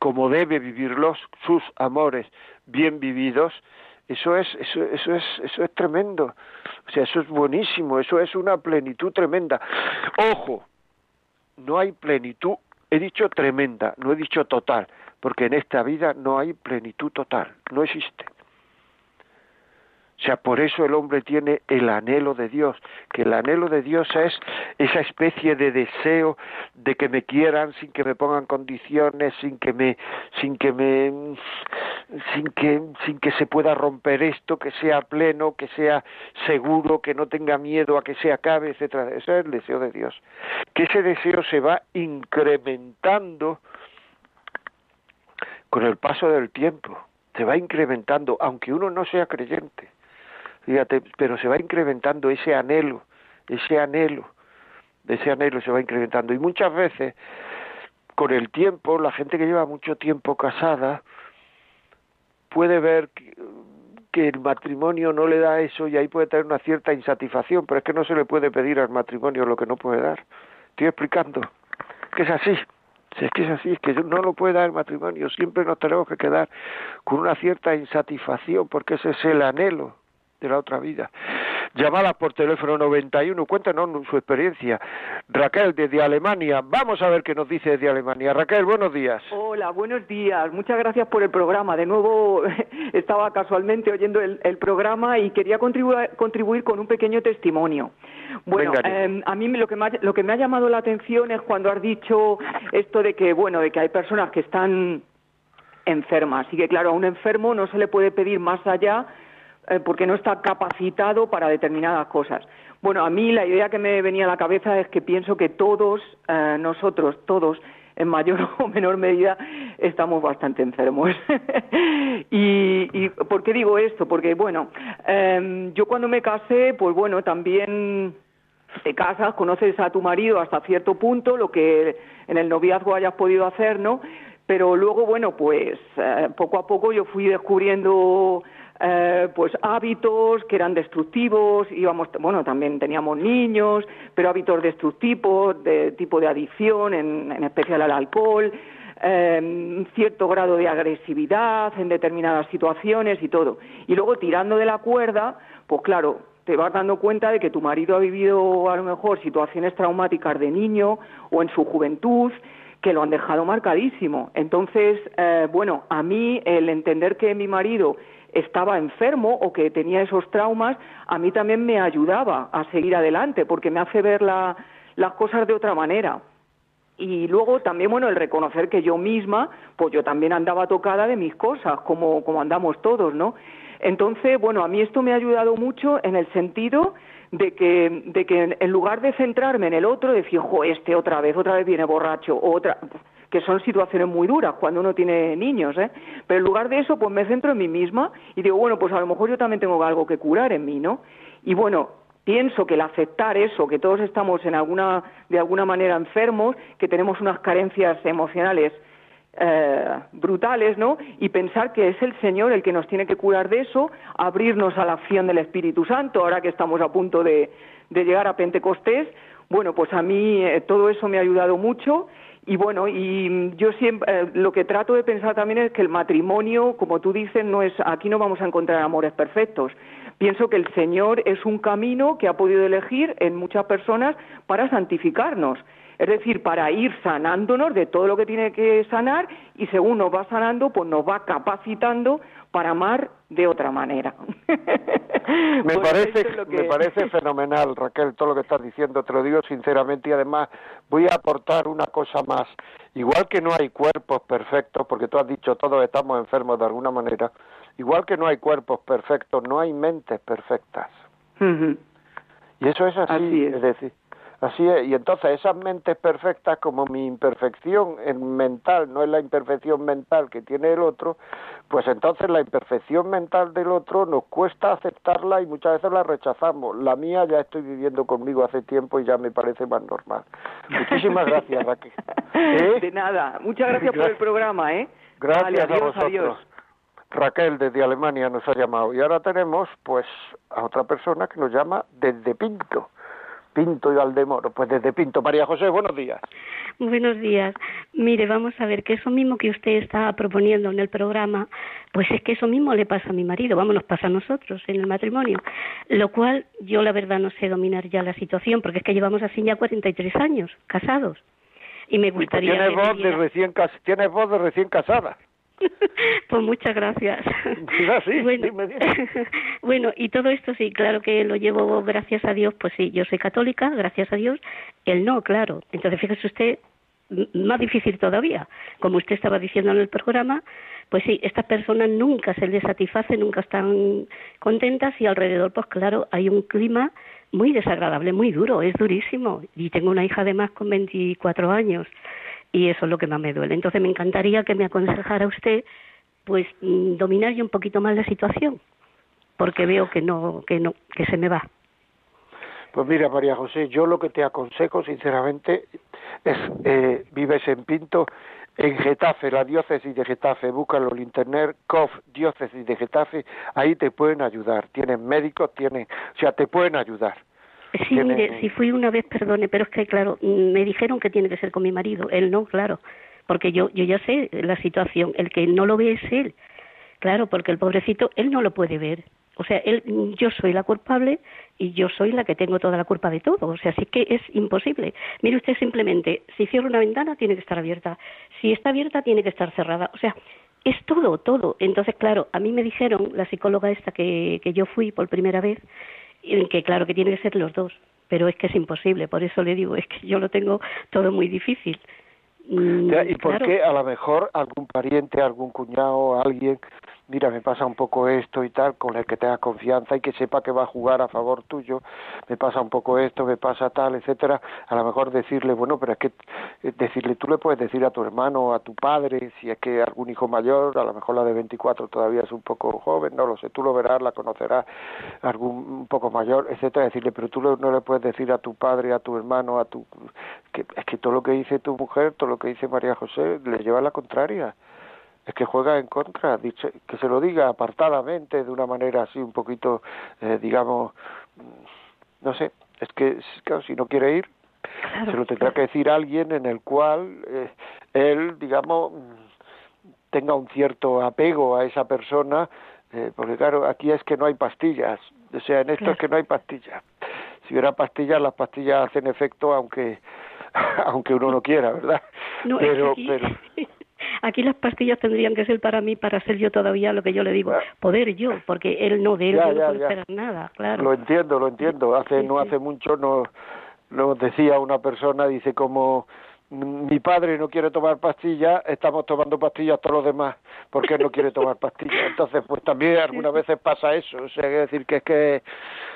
S1: como debe vivirlos, sus amores bien vividos, eso es, eso, eso es, eso es tremendo. O sea, eso es buenísimo, eso es una plenitud tremenda. Ojo, no hay plenitud, he dicho tremenda, no he dicho total, porque en esta vida no hay plenitud total, no existe. O sea, por eso el hombre tiene el anhelo de Dios, que el anhelo de Dios es esa especie de deseo de que me quieran sin que me pongan condiciones, sin que me sin que me sin que sin que se pueda romper esto, que sea pleno, que sea seguro, que no tenga miedo a que se acabe, etcétera. Ese es el deseo de Dios. Que ese deseo se va incrementando con el paso del tiempo, se va incrementando aunque uno no sea creyente fíjate, pero se va incrementando ese anhelo, ese anhelo, ese anhelo se va incrementando. Y muchas veces, con el tiempo, la gente que lleva mucho tiempo casada puede ver que, el matrimonio no le da eso y ahí puede tener una cierta insatisfacción, pero es que no se le puede pedir al matrimonio lo que no puede dar. Estoy explicando que es así. Si es que es así, es que no lo puede dar el matrimonio, siempre nos tenemos que quedar con una cierta insatisfacción porque ese es el anhelo de la otra vida. Llamada por teléfono 91, cuéntanos su experiencia. Raquel, desde Alemania, vamos a ver qué nos dice desde Alemania. Raquel, buenos días.
S3: Hola, buenos días. Muchas gracias por el programa. De nuevo, estaba casualmente oyendo el, programa y quería contribuir, contribuir, con un pequeño testimonio. Bueno, em, a mí lo que, me ha, lo que me ha llamado la atención es cuando has dicho esto de que, bueno, de que hay personas que están enfermas y que, claro, a un enfermo no se le puede pedir más allá eh, porque no está capacitado para determinadas cosas. Bueno, a mí la idea que me venía a la cabeza es que pienso que todos, eh, nosotros, todos, en mayor o menor medida, estamos bastante enfermos. y, por qué digo esto? Porque, bueno, em, yo cuando me casé, pues bueno, también te casas, conoces a tu marido hasta cierto punto, lo que en el noviazgo hayas podido hacer, ¿no? Pero luego, bueno, pues eh, poco a poco yo fui descubriendo eh, pues hábitos que eran destructivos, íbamos, bueno, también teníamos niños, pero hábitos destructivos, de tipo de adicción, en, especial al alcohol, eh, cierto grado de agresividad en determinadas situaciones y todo. Y luego tirando de la cuerda, pues claro, te vas dando cuenta de que tu marido ha vivido a lo mejor situaciones traumáticas de niño o en su juventud que lo han dejado marcadísimo. Entonces, eh, bueno, a mí el entender que mi marido estaba enfermo o que tenía esos traumas, a mí también me ayudaba a seguir adelante porque me hace ver las cosas de otra manera. Y luego también, bueno, el reconocer que yo misma, pues yo también andaba tocada de mis cosas, como, como andamos todos, ¿no? Entonces, bueno, a mí esto me ha ayudado mucho en el sentido de que, de que en lugar de centrarme en el otro, decir, jo, este otra vez, otra vez viene borracho, otra, que son situaciones muy duras cuando uno tiene niños, ¿eh? Pero en lugar de eso, pues me centro en mí misma y digo, bueno, pues a lo mejor yo también tengo algo que curar en mí, ¿no? Y bueno, pienso que el aceptar eso, que todos estamos en alguna, de alguna manera enfermos, que tenemos unas carencias emocionales eh, brutales, ¿no? Y pensar que es el Señor el que nos tiene que curar de eso, abrirnos a la acción del Espíritu Santo, ahora que estamos a punto de, llegar a Pentecostés. Bueno, pues a mí eh, todo eso me ha ayudado mucho y bueno, y yo siempre eh, lo que trato de pensar también es que el matrimonio, como tú dices, no es aquí no vamos a encontrar amores perfectos. Pienso que el Señor es un camino que ha podido elegir en muchas personas para santificarnos. Es decir, para ir sanándonos de todo lo que tiene que sanar y según nos va sanando, pues nos va capacitando para amar de otra manera.
S1: me parece me parece fenomenal, Raquel, todo lo que estás diciendo, te lo digo sinceramente y además voy a aportar una cosa más. Igual que no hay cuerpos perfectos, porque tú has dicho todos estamos enfermos de alguna manera, igual que no hay cuerpos perfectos, no hay mentes perfectas. Y eso es así, es decir, Así es, y entonces esas mentes perfectas, como mi imperfección en mental no es la imperfección mental que tiene el otro, pues entonces la imperfección mental del otro nos cuesta aceptarla y muchas veces la rechazamos. La mía ya estoy viviendo conmigo hace tiempo y ya me parece más normal. Muchísimas gracias, Raquel.
S3: ¿Eh? De nada, muchas gracias, por el programa, ¿eh?
S1: Gracias a vosotros. Raquel desde Alemania nos ha llamado y ahora tenemos pues a otra persona que nos llama desde Pinto. Pinto y Valdemoro. Pues desde Pinto. María José, buenos días.
S4: Buenos días. Mire, vamos a ver que eso mismo que usted está proponiendo en el programa, pues es que eso mismo le pasa a mi marido, vamos, nos pasa a nosotros en el matrimonio. Lo cual yo la verdad no sé dominar ya la situación, porque es que llevamos así ya 43 años casados. Y me gustaría...
S1: Tienes voz, de recién, tienes voz de recién casada.
S4: pues muchas gracias. bueno, y todo esto sí, claro que lo llevo gracias a Dios, pues sí, yo soy católica, gracias a Dios, él no, claro. Entonces fíjese usted, más difícil todavía. Como usted estaba diciendo en el programa, pues sí, estas personas nunca se les satisface, nunca están contentas y alrededor, pues claro, hay un clima muy desagradable, muy duro, es durísimo. Y tengo una hija además con 24 años y eso es lo que más me duele. Entonces me encantaría que me aconsejara usted pues mm, dominar yo un poquito más la situación, porque veo que no que no que se me va.
S1: Pues mira, María José, yo lo que te aconsejo, sinceramente, es eh, vives en Pinto, en Getafe, la diócesis de Getafe, búscalo en internet, COF, diócesis de Getafe, ahí te pueden ayudar. Tienen médicos, tienen, o sea, te pueden ayudar.
S4: Sí, mire, si fui una vez, perdone, pero es que, claro, me dijeron que tiene que ser con mi marido. Él no, claro, porque yo, yo ya sé la situación. El que no lo ve es él. Claro, porque el pobrecito, él no lo puede ver. O sea, él, yo soy la culpable y yo soy la que tengo toda la culpa de todo. O sea, sí que es imposible. Mire usted simplemente, si cierra una ventana, tiene que estar abierta. Si está abierta, tiene que estar cerrada. O sea, es todo, todo. Entonces, claro, a mí me dijeron, la psicóloga esta que, que yo fui por primera vez, que claro que tiene que ser los dos, pero es que es imposible, por eso le digo, es que yo lo tengo todo muy difícil.
S1: Mm, ¿Y por qué a lo mejor algún pariente, algún cuñado, alguien mira, me pasa un poco esto y tal, con el que tenga confianza y que sepa que va a jugar a favor tuyo, me pasa un poco esto, me pasa tal, etcétera, a lo mejor decirle, bueno, pero es que eh, decirle, tú le puedes decir a tu hermano, a tu padre, si es que algún hijo mayor, a lo mejor la de 24 todavía es un poco joven, no lo sé, tú lo verás, la conocerás, algún un poco mayor, etcétera, decirle, pero tú no le puedes decir a tu padre, a tu hermano, a tu que es que todo lo que dice tu mujer, todo lo que dice María José, le lleva a la contraria es que juega en contra, dicho, que se lo diga apartadamente, de una manera así un poquito, eh, digamos, no sé, es que claro, si no quiere ir, se lo tendrá que decir alguien en el cual eh, él, digamos, tenga un cierto apego a esa persona, eh, porque claro, aquí es que no hay pastillas, o sea, en esto es que no hay pastillas. Si hubiera pastillas, las pastillas hacen efecto aunque aunque uno no quiera, ¿verdad?
S4: No, pero, pero Aquí las pastillas tendrían que ser para mí, para ser yo todavía lo que yo le digo, poder yo, porque él no, de él no puede esperar nada, claro.
S1: Lo entiendo, lo entiendo. Hace, no hace mucho nos, nos decía una persona, dice como mi padre no quiere tomar pastillas, estamos tomando pastillas todos los demás, porque él no quiere tomar pastillas. Entonces, pues también algunas veces pasa eso. O sea, hay que decir que es que, mm,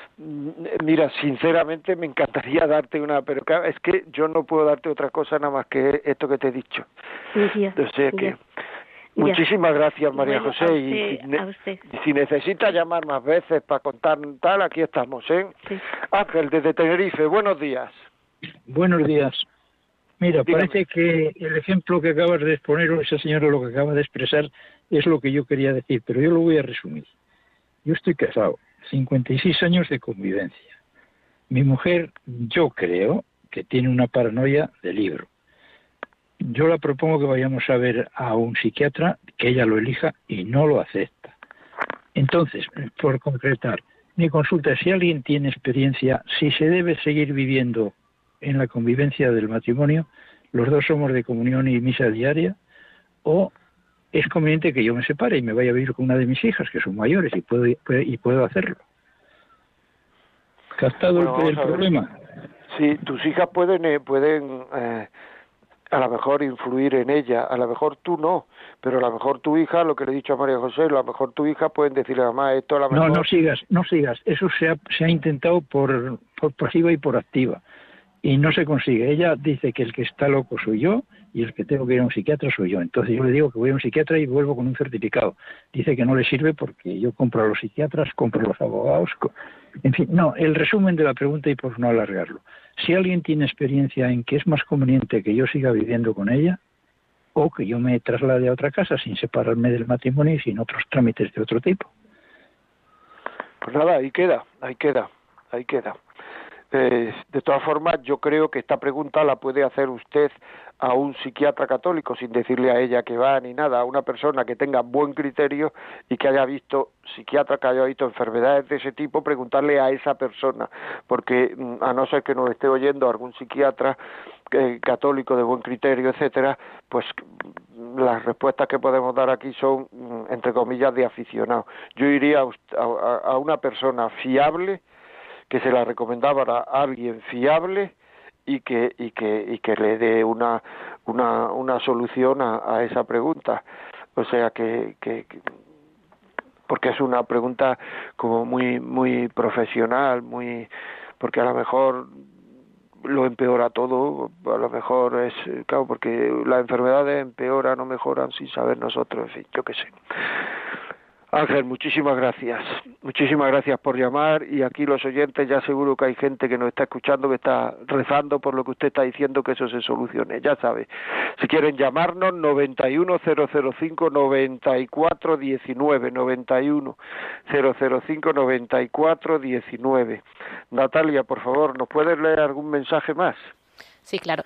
S1: mira, sinceramente me encantaría darte una, pero es que yo no puedo darte otra cosa nada más que esto que te he dicho. o sea que... Muchísimas gracias, María José. y si, necesita llamar más veces para contar tal, aquí estamos. ¿eh? Ángel, desde Tenerife, buenos días.
S5: Buenos días. Mira, parece que el ejemplo que acabas de exponer, o esa señora lo que acaba de expresar, es lo que yo quería decir, pero yo lo voy a resumir. Yo estoy casado, 56 años de convivencia. Mi mujer, yo creo que tiene una paranoia de libro. Yo la propongo que vayamos a ver a un psiquiatra, que ella lo elija y no lo acepta. Entonces, por concretar, mi consulta si alguien tiene experiencia, si se debe seguir viviendo en la convivencia del matrimonio, los dos somos de comunión y misa diaria, o es conveniente que yo me separe y me vaya a vivir con una de mis hijas, que son mayores, y puedo, y puedo hacerlo. ¿Captado el, problema?
S1: Sí, tus hijas pueden, eh, pueden eh, a lo mejor influir en ella, a lo mejor tú no, pero a lo mejor tu hija, lo que le he dicho a María José, a lo mejor tu hija pueden decirle a mamá esto a lo mejor...
S5: No, no sigas, no sigas, eso se ha, se ha intentado por, por pasiva y por activa y no se consigue. Ella dice que el que está loco soy yo y el que tengo que ir a un psiquiatra soy yo. Entonces yo le digo que voy a un psiquiatra y vuelvo con un certificado. Dice que no le sirve porque yo compro a los psiquiatras, compro a los abogados. En fin, no, el resumen de la pregunta y por no alargarlo. Si alguien tiene experiencia en que es más conveniente que yo siga viviendo con ella o que yo me traslade a otra casa sin separarme del matrimonio y sin otros trámites de otro tipo.
S1: Pues nada, ahí queda, ahí queda, ahí queda. Eh, de todas formas, yo creo que esta pregunta la puede hacer usted a un psiquiatra católico sin decirle a ella que va ni nada, a una persona que tenga buen criterio y que haya visto, psiquiatra que haya visto enfermedades de ese tipo, preguntarle a esa persona, porque mm, a no ser que nos esté oyendo algún psiquiatra eh, católico de buen criterio, etcétera, pues mm, las respuestas que podemos dar aquí son, mm, entre comillas, de aficionado. Yo iría a una persona fiable, que se la recomendaba a alguien fiable y que y que y que le dé una una una solución a, esa pregunta o sea que, que, porque es una pregunta como muy muy profesional muy porque a lo mejor lo empeora todo, a lo mejor es, claro, porque las enfermedades empeoran o mejoran sin saber nosotros, en fin, yo qué sé. Ángel, muchísimas gracias. Muchísimas gracias por llamar y aquí los oyentes ya seguro que hay gente que nos está escuchando que está rezando por lo que usted está diciendo que eso se solucione. Ya sabe, si quieren llamarnos 91005 9419 91005 9419. Natalia, por favor, ¿nos puedes leer algún mensaje más?
S2: Sí, claro.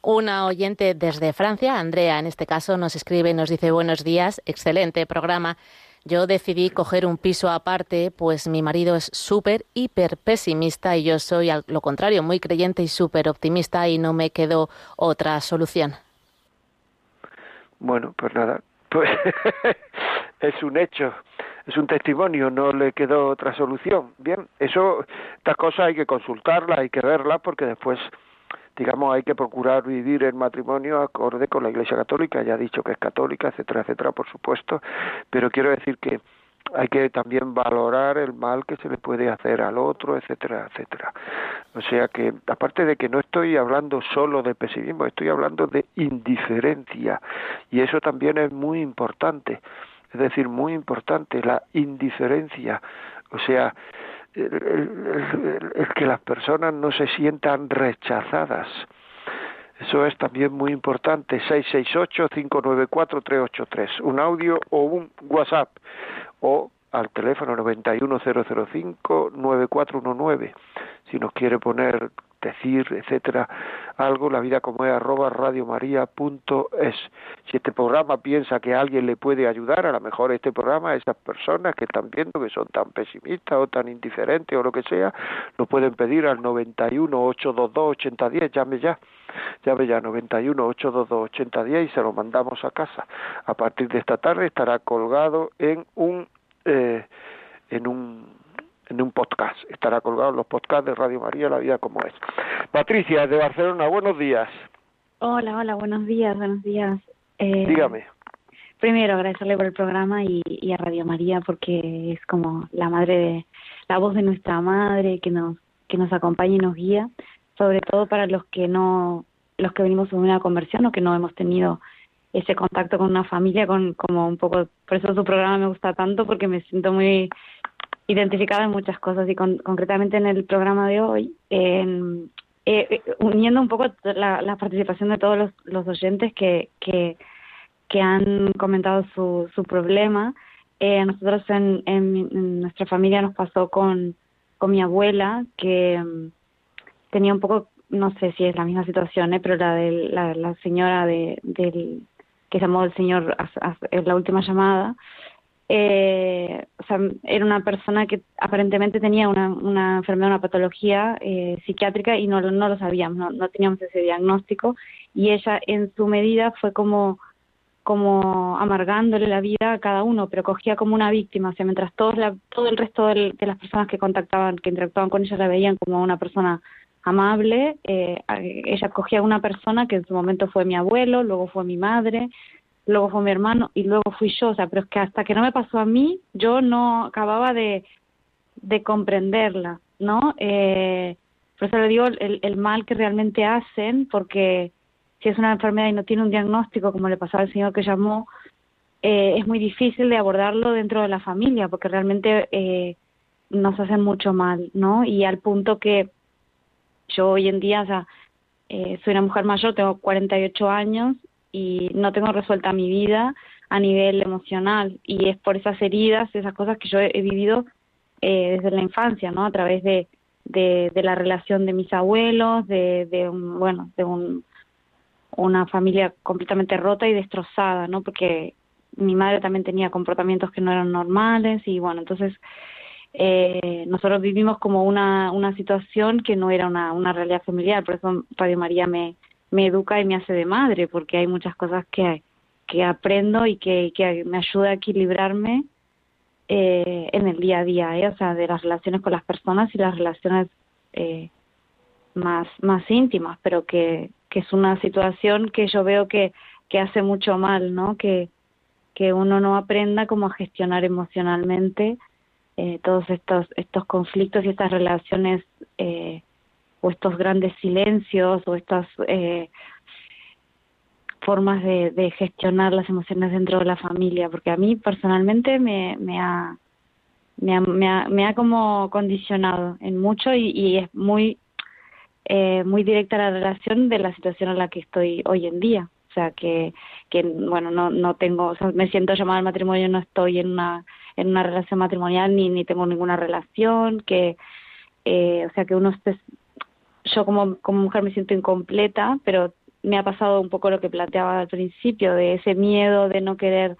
S2: Una oyente desde Francia, Andrea, en este caso, nos escribe y nos dice buenos días, excelente programa. Yo decidí coger un piso aparte, pues mi marido es súper, hiper pesimista y yo soy al lo contrario, muy creyente y súper optimista y no me quedó otra solución.
S1: Bueno, pues nada, pues es un hecho, es un testimonio, no le quedó otra solución. Bien, eso, estas cosas hay que consultarlas, hay que verlas porque después digamos, hay que procurar vivir el matrimonio acorde con la Iglesia Católica, ya ha dicho que es católica, etcétera, etcétera, por supuesto, pero quiero decir que hay que también valorar el mal que se le puede hacer al otro, etcétera, etcétera. O sea que, aparte de que no estoy hablando solo de pesimismo, estoy hablando de indiferencia, y eso también es muy importante, es decir, muy importante, la indiferencia. O sea, el, que las personas no se sientan rechazadas. Eso es también muy importante. 668-594-383. Un audio o un WhatsApp. O al teléfono 91005-9419. Si nos quiere poner decir, etcétera, algo, la vida como es arroba radiomaria.es. Si este programa piensa que alguien le puede ayudar, a lo mejor este programa, esas personas que están viendo que son tan pesimistas o tan indiferentes o lo que sea, lo pueden pedir al 91 822 8010, llame ya, llame ya 91 822 8010 y se lo mandamos a casa. A partir de esta tarde estará colgado en un eh, en un en un podcast. Estará colgado en los podcasts de Radio María La Vida como es. Patricia, de Barcelona, buenos días.
S6: Hola, hola, buenos días, buenos días.
S1: Eh, Dígame.
S6: Primero, agradecerle por el programa y, y, a Radio María porque es como la madre de, la voz de nuestra madre que nos, que nos acompaña y nos guía, sobre todo para los que no, los que venimos de una conversión o que no hemos tenido ese contacto con una familia, con como un poco, por eso su programa me gusta tanto porque me siento muy identificada en muchas cosas y concretamente en el programa de hoy, eh, eh, uniendo un poco la, participación de todos los, los oyentes que, que, han comentado su, su problema, eh, nosotros en, en, nuestra familia nos pasó con, con mi abuela que mm, tenía un poco, no sé si es la misma situación, ¿eh? pero la de la, señora de, del que llamó el señor en la última llamada, eh, o sea, era una persona que aparentemente tenía una, una enfermedad, una patología eh, psiquiátrica y no, no lo sabíamos, no, no teníamos ese diagnóstico. Y ella en su medida fue como como amargándole la vida a cada uno, pero cogía como una víctima, o sea, mientras todos la, todo el resto de las personas que contactaban, que interactuaban con ella la veían como una persona amable, eh, ella cogía una persona que en su momento fue mi abuelo, luego fue mi madre, luego fue mi hermano y luego fui yo, o sea, pero es que hasta que no me pasó a mí, yo no acababa de, de comprenderla, ¿no? Eh, por eso le digo el, el mal que realmente hacen, porque si es una enfermedad y no tiene un diagnóstico, como le pasaba al señor que llamó, eh, es muy difícil de abordarlo dentro de la familia, porque realmente eh, nos hacen mucho mal, ¿no? Y al punto que yo hoy en día, o eh, soy una mujer mayor, tengo 48 años y no tengo resuelta mi vida a nivel emocional y es por esas heridas, esas cosas que yo he, vivido eh, desde la infancia, ¿no? A través de, de, la relación de mis abuelos, de, de un, bueno, de un, una familia completamente rota y destrozada, ¿no? Porque mi madre también tenía comportamientos que no eran normales y bueno, entonces eh, nosotros vivimos como una, una situación que no era una, una realidad familiar, por eso Radio María me, me educa y me hace de madre, porque hay muchas cosas que, que aprendo y que, que me ayuda a equilibrarme eh, en el día a día, ¿eh? o sea, de las relaciones con las personas y las relaciones eh, más, más íntimas, pero que, que es una situación que yo veo que, que hace mucho mal, ¿no? Que, que uno no aprenda cómo a gestionar emocionalmente eh, todos estos, estos conflictos y estas relaciones eh, o estos grandes silencios o estas eh, formas de, de, gestionar las emociones dentro de la familia, porque a mí personalmente me, me, ha, me, ha, me, ha, me ha como condicionado en mucho y, y es muy, eh, muy directa la relación de la situación en la que estoy hoy en día. O sea, que, que bueno, no, no tengo, o sea, me siento llamada al matrimonio, no estoy en una, en una relación matrimonial ni, ni tengo ninguna relación, que, eh, o sea, que uno esté yo como, como mujer me siento incompleta, pero me ha pasado un poco lo que planteaba al principio, de ese miedo de no querer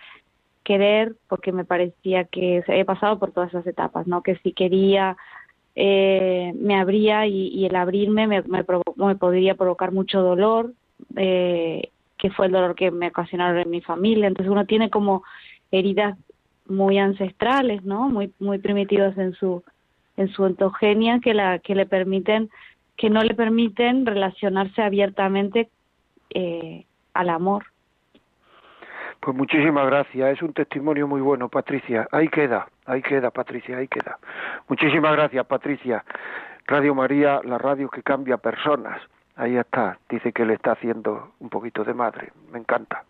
S6: querer, porque me parecía que había pasado por todas esas etapas, ¿no? Que si quería, eh, me abría y, el abrirme me, me, me, podría provocar mucho dolor, eh, que fue el dolor que me ocasionaron en mi familia. Entonces uno tiene como heridas muy ancestrales, ¿no? Muy, muy primitivas en su, en su ontogenia que la, que le permiten que no le permiten relacionarse abiertamente eh, al amor.
S1: Pues muchísimas gracias, es un testimonio muy bueno, Patricia. Ahí queda, ahí queda, Patricia, ahí queda. Muchísimas gracias, Patricia. Radio María, la radio que cambia personas. Ahí está, dice que le está haciendo un poquito de madre, me encanta.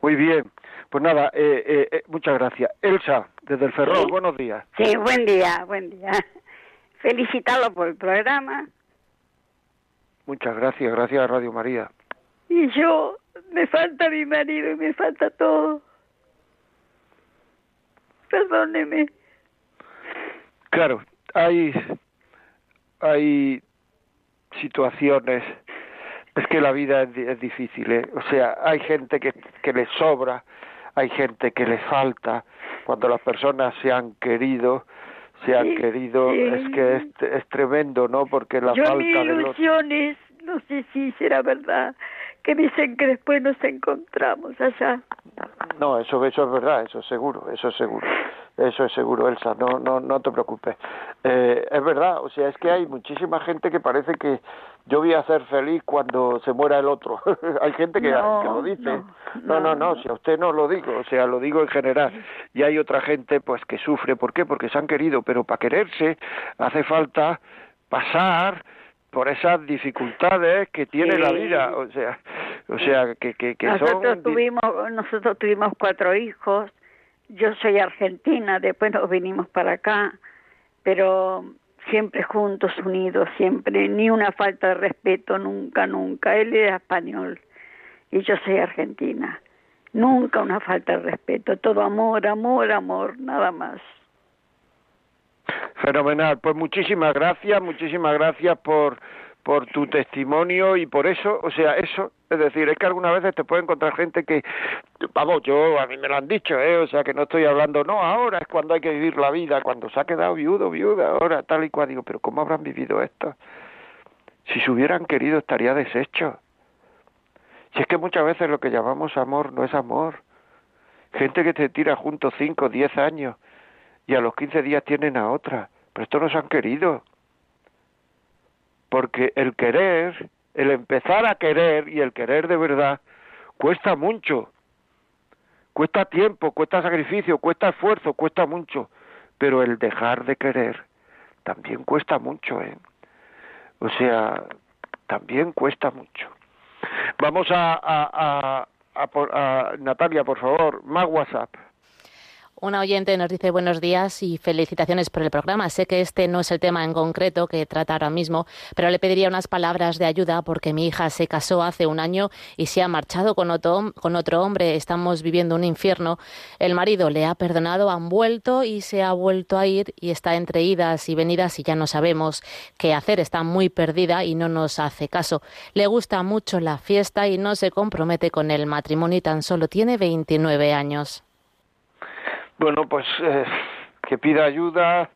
S1: Muy bien, pues nada, eh, eh, eh muchas gracias. Elsa, desde el Ferrol, buenos días.
S7: Sí, buen día, buen día. Felicitarlo por el programa,
S1: Muchas gracias, gracias a Radio María.
S7: Y yo, me falta mi marido y me falta todo. Perdóneme.
S1: Claro, hay, hay situaciones, es que la vida es, difícil, ¿eh? o sea, hay gente que, que le sobra, hay gente que le falta, cuando las personas se han querido, se han querido, es que es, es, tremendo, ¿no? Porque la falta
S7: de ilusiones, no sé si será verdad, que dicen que después nos encontramos allá.
S1: No, eso, eso es verdad, eso es seguro, eso es seguro. Eso es seguro, Elsa, no, no, no te preocupes. Eh, es verdad, o sea, es que hay muchísima gente que parece que yo voy a ser feliz cuando se muera el otro. hay gente que, lo dice. No no, no si a usted no lo digo, o sea, lo digo en general. Y hay otra gente pues que sufre, ¿por qué? Porque se han querido, pero para quererse hace falta pasar por esas dificultades que tiene la vida, o sea, o sea que, que, que
S7: nosotros tuvimos nosotros tuvimos cuatro hijos yo soy argentina, después nos vinimos para acá, pero siempre juntos, unidos, siempre, ni una falta de respeto, nunca, nunca. Él era español y yo soy argentina. Nunca una falta de respeto, todo amor, amor, amor, nada más.
S1: Fenomenal, pues muchísimas gracias, muchísimas gracias por por tu testimonio y por eso, o sea, eso, es decir, es que algunas veces te puede encontrar gente que, vamos, yo, a mí me lo han dicho, ¿eh? o sea, que no estoy hablando, no, ahora es cuando hay que vivir la vida, cuando se ha quedado viudo, viuda, ahora tal y cual, digo, pero ¿cómo habrán vivido esto? Si se hubieran querido estaría deshecho. Si es que muchas veces lo que llamamos amor no es amor. Gente que te tira juntos cinco, diez años y a los quince días tienen a otra, pero esto no se han querido porque el querer, el empezar a querer y el querer de verdad cuesta mucho, cuesta tiempo, cuesta sacrificio, cuesta esfuerzo, cuesta mucho, pero el dejar de querer también cuesta mucho, ¿eh? O sea, también cuesta mucho. Vamos a, a, a, Natalia, por favor, más WhatsApp.
S2: Una oyente nos dice buenos días y felicitaciones por el programa. Sé que este no es el tema en concreto que trata ahora mismo, pero le pediría unas palabras de ayuda porque mi hija se casó hace un año y se ha marchado con otro, con otro hombre. Estamos viviendo un infierno. El marido le ha perdonado, han vuelto y se ha vuelto a ir y está entre idas y venidas y ya no sabemos qué hacer. Está muy perdida y no nos hace caso. Le gusta mucho la fiesta y no se compromete con el matrimonio y tan solo tiene 29 años.
S1: Bueno, pues eh, que pida ayuda.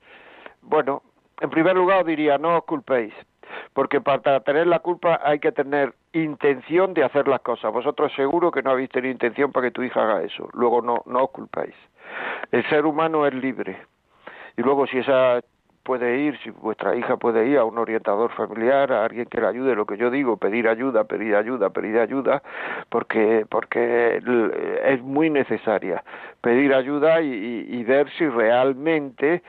S1: Bueno, en primer lugar diría, no os culpéis, porque para tener la culpa hay que tener intención de hacer las cosas. Vosotros seguro que no habéis tenido intención para que tu hija haga eso. Luego no, no os culpéis. El ser humano es libre. Y luego si esa puede ir, si vuestra hija puede ir a un orientador familiar, a alguien que le ayude, lo que yo digo, pedir ayuda, pedir ayuda, pedir ayuda, porque, porque es muy necesaria pedir ayuda y ver si realmente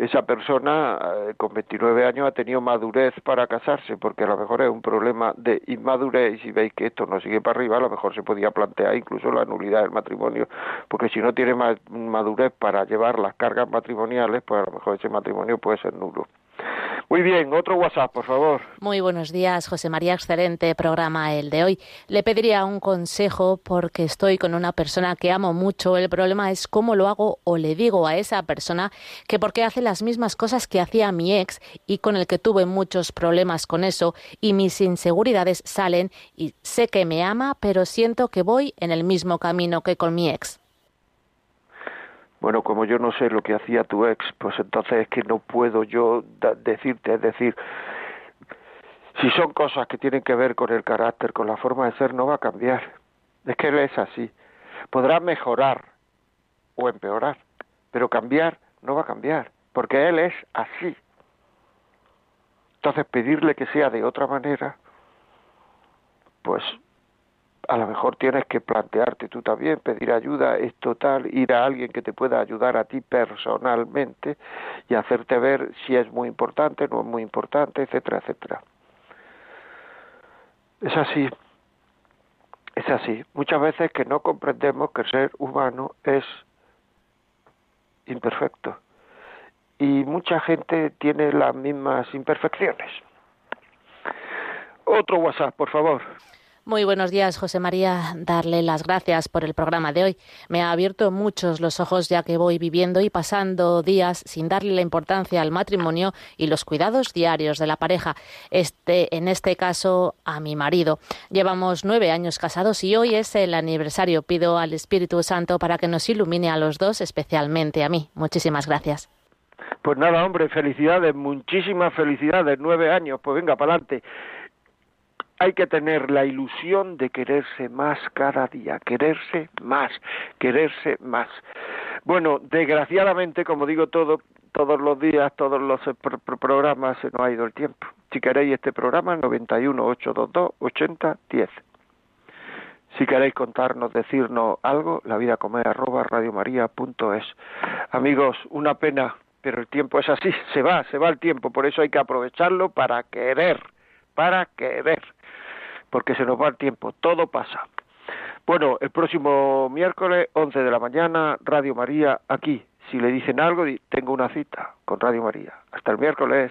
S1: esa persona eh, con 29 años ha tenido madurez para casarse, porque a lo mejor es un problema de inmadurez y si veis que esto no sigue para arriba, a lo mejor se podía plantear incluso la nulidad del matrimonio, porque si no tiene madurez para llevar las cargas matrimoniales, pues a lo mejor ese matrimonio puede ser nulo. Muy bien, otro WhatsApp, por favor.
S2: Muy buenos días, José María. Excelente programa el de hoy. Le pediría un consejo porque estoy con una persona que amo mucho. El problema es cómo lo hago o le digo a esa persona que porque hace las mismas cosas que hacía mi ex y con el que tuve muchos problemas con eso y mis inseguridades salen y sé que me ama, pero siento que voy en el mismo camino que con mi ex.
S1: Bueno, como yo no sé lo que hacía tu ex, pues entonces es que no puedo yo decirte, es decir, si son cosas que tienen que ver con el carácter, con la forma de ser, no va a cambiar. Es que él es así. Podrá mejorar o empeorar, pero cambiar no va a cambiar, porque él es así. Entonces pedirle que sea de otra manera, pues a lo mejor tienes que plantearte tú también, pedir ayuda, es total, ir a alguien que te pueda ayudar a ti personalmente y hacerte ver si es muy importante, no es muy importante, etcétera, etcétera. Es así, es así. Muchas veces que no comprendemos que el ser humano es imperfecto y mucha gente tiene las mismas imperfecciones. Otro WhatsApp, por favor.
S2: Muy buenos días, José María. Darle las gracias por el programa de hoy. Me ha abierto muchos los ojos ya que voy viviendo y pasando días sin darle la importancia al matrimonio y los cuidados diarios de la pareja. Este, en este caso, a mi marido. Llevamos nueve años casados y hoy es el aniversario. Pido al Espíritu Santo para que nos ilumine a los dos, especialmente a mí. Muchísimas gracias.
S1: Pues nada, hombre, felicidades, muchísimas felicidades, nueve años, pues venga, para adelante hay que tener la ilusión de quererse más cada día, quererse más, quererse más. Bueno, desgraciadamente, como digo todo, todos los días, todos los programas se nos ha ido el tiempo. Si queréis este programa, 91 822 80 10. Si queréis contarnos, decirnos algo, la vida comer arroba radiomaria.es. Amigos, una pena, pero el tiempo es así, se va, se va el tiempo, por eso hay que aprovecharlo para querer, para querer, porque se nos va el tiempo, todo pasa. Bueno, el próximo miércoles, 11 de la mañana, Radio María, aquí. Si le dicen algo, tengo una cita con Radio María. Hasta el miércoles.